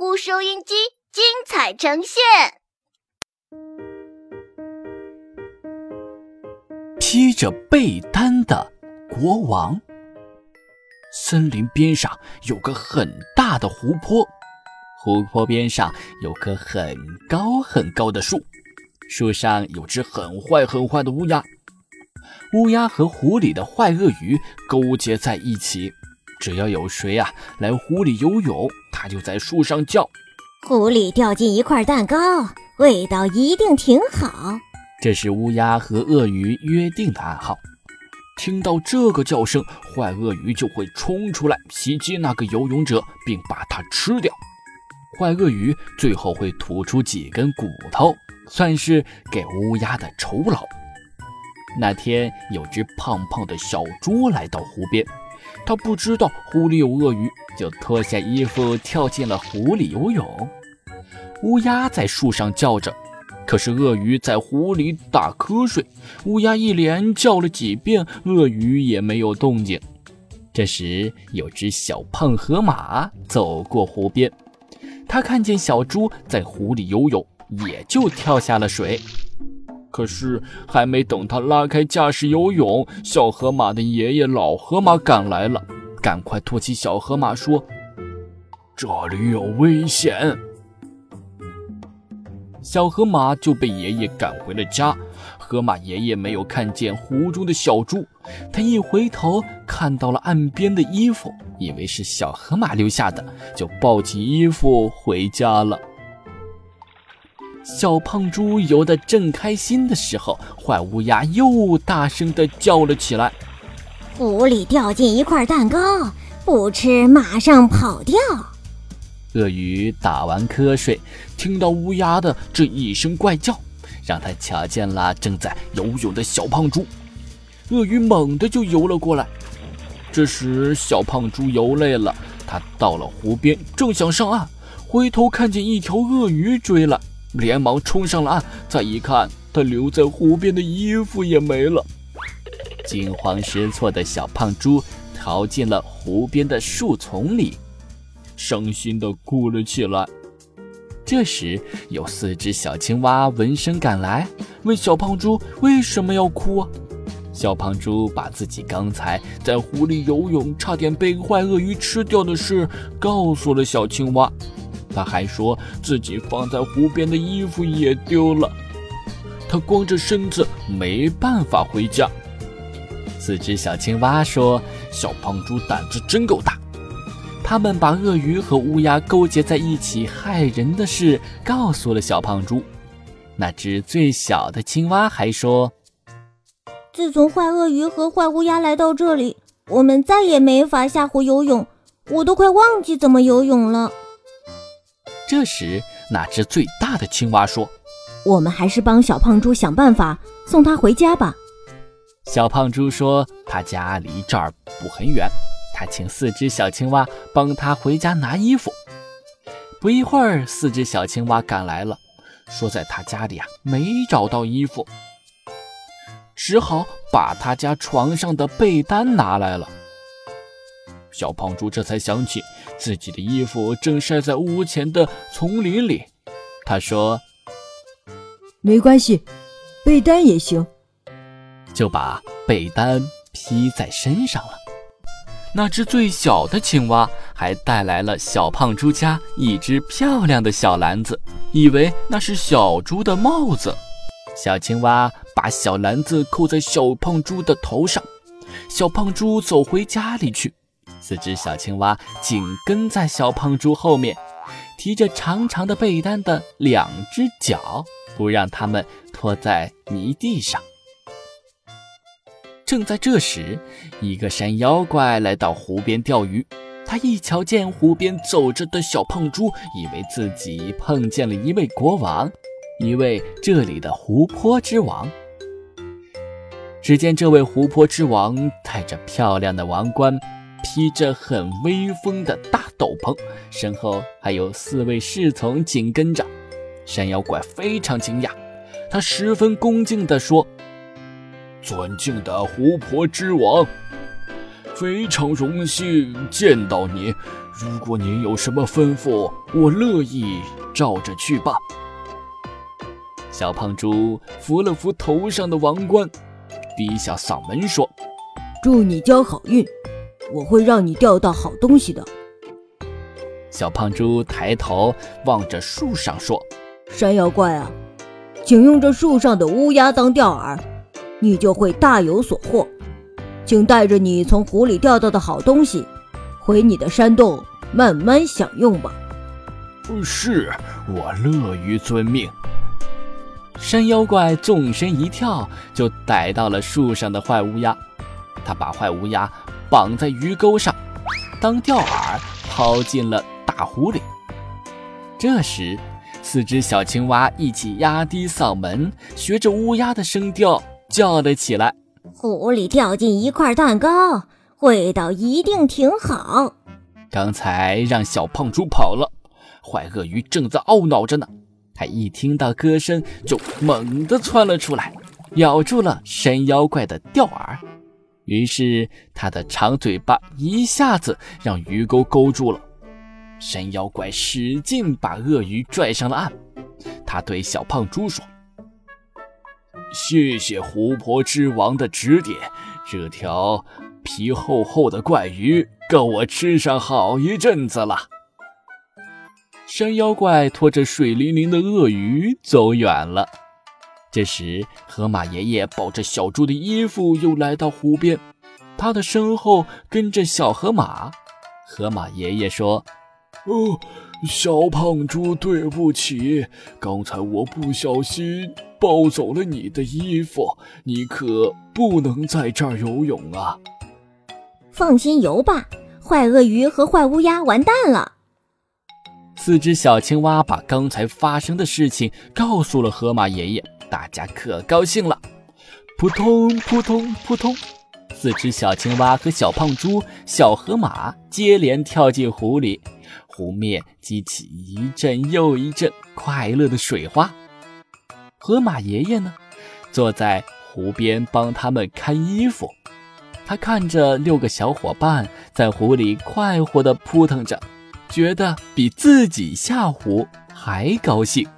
呼收音机精彩呈现。披着被单的国王。森林边上有个很大的湖泊，湖泊边上有棵很高很高的树，树上有只很坏很坏的乌鸦。乌鸦和湖里的坏鳄鱼勾结在一起，只要有谁啊来湖里游泳，它就在树上叫。湖里掉进一块蛋糕，味道一定挺好。这是乌鸦和鳄鱼约定的暗号。听到这个叫声，坏鳄鱼就会冲出来袭击那个游泳者，并把它吃掉。坏鳄鱼最后会吐出几根骨头，算是给乌鸦的酬劳。那天，有只胖胖的小猪来到湖边，它不知道湖里有鳄鱼，就脱下衣服跳进了湖里游泳。乌鸦在树上叫着。可是鳄鱼在湖里打瞌睡，乌鸦一连叫了几遍，鳄鱼也没有动静。这时，有只小胖河马走过湖边，他看见小猪在湖里游泳，也就跳下了水。可是，还没等他拉开架势游泳，小河马的爷爷老河马赶来了，赶快托起小河马说：“这里有危险。”小河马就被爷爷赶回了家。河马爷爷没有看见湖中的小猪，他一回头看到了岸边的衣服，以为是小河马留下的，就抱起衣服回家了。小胖猪游得正开心的时候，坏乌鸦又大声地叫了起来：“湖里掉进一块蛋糕，不吃马上跑掉。”鳄鱼打完瞌睡，听到乌鸦的这一声怪叫，让他瞧见了正在游泳的小胖猪。鳄鱼猛地就游了过来。这时，小胖猪游累了，他到了湖边，正想上岸，回头看见一条鳄鱼追来，连忙冲上了岸。再一看，他留在湖边的衣服也没了。惊慌失措的小胖猪逃进了湖边的树丛里。伤心地哭了起来。这时，有四只小青蛙闻声赶来，问小胖猪为什么要哭。小胖猪把自己刚才在湖里游泳，差点被坏鳄鱼吃掉的事告诉了小青蛙。他还说自己放在湖边的衣服也丢了，他光着身子没办法回家。四只小青蛙说：“小胖猪胆子真够大。”他们把鳄鱼和乌鸦勾结在一起害人的事告诉了小胖猪。那只最小的青蛙还说：“自从坏鳄鱼和坏乌鸦来到这里，我们再也没法下湖游泳，我都快忘记怎么游泳了。”这时，那只最大的青蛙说：“我们还是帮小胖猪想办法送他回家吧。”小胖猪说：“他家离这儿不很远。”他请四只小青蛙帮他回家拿衣服。不一会儿，四只小青蛙赶来了，说在他家里啊没找到衣服，只好把他家床上的被单拿来了。小胖猪这才想起自己的衣服正晒在屋前的丛林里，他说：“没关系，被单也行。”就把被单披在身上了。那只最小的青蛙还带来了小胖猪家一只漂亮的小篮子，以为那是小猪的帽子。小青蛙把小篮子扣在小胖猪的头上，小胖猪走回家里去。四只小青蛙紧跟在小胖猪后面，提着长长的被单的两只脚，不让它们拖在泥地上。正在这时，一个山妖怪来到湖边钓鱼。他一瞧见湖边走着的小胖猪，以为自己碰见了一位国王，一位这里的湖泊之王。只见这位湖泊之王戴着漂亮的王冠，披着很威风的大斗篷，身后还有四位侍从紧跟着。山妖怪非常惊讶，他十分恭敬地说。尊敬的湖泊之王，非常荣幸见到你。如果您有什么吩咐，我乐意照着去办。小胖猪扶了扶头上的王冠，低下嗓门说：“祝你交好运，我会让你钓到好东西的。”小胖猪抬头望着树上说：“山妖怪啊，请用这树上的乌鸦当钓饵，你就会大有所获。请带着你从湖里钓到的好东西，回你的山洞慢慢享用吧。”“是，我乐于遵命。”山妖怪纵身一跳，就逮到了树上的坏乌鸦。他把坏乌鸦绑在鱼钩上，当钓饵抛进了。大湖里，这时，四只小青蛙一起压低嗓门，学着乌鸦的声调叫了起来：“湖里掉进一块蛋糕，味道一定挺好。”刚才让小胖猪跑了，坏鳄鱼正在懊恼着呢。他一听到歌声，就猛地窜了出来，咬住了山妖怪的钓饵。于是，他的长嘴巴一下子让鱼钩勾住了。山妖怪使劲把鳄鱼拽上了岸，他对小胖猪说：“谢谢湖泊之王的指点，这条皮厚厚的怪鱼够我吃上好一阵子了。”山妖怪拖着水灵灵的鳄鱼走远了。这时，河马爷爷抱着小猪的衣服又来到湖边，他的身后跟着小河马。河马爷爷说。哦，小胖猪，对不起，刚才我不小心抱走了你的衣服，你可不能在这儿游泳啊！放心游吧，坏鳄鱼和坏乌鸦完蛋了。四只小青蛙把刚才发生的事情告诉了河马爷爷，大家可高兴了。扑通扑通扑通，四只小青蛙和小胖猪、小河马接连跳进湖里。湖面激起一阵又一阵快乐的水花。河马爷爷呢，坐在湖边帮他们看衣服。他看着六个小伙伴在湖里快活地扑腾着，觉得比自己下湖还高兴。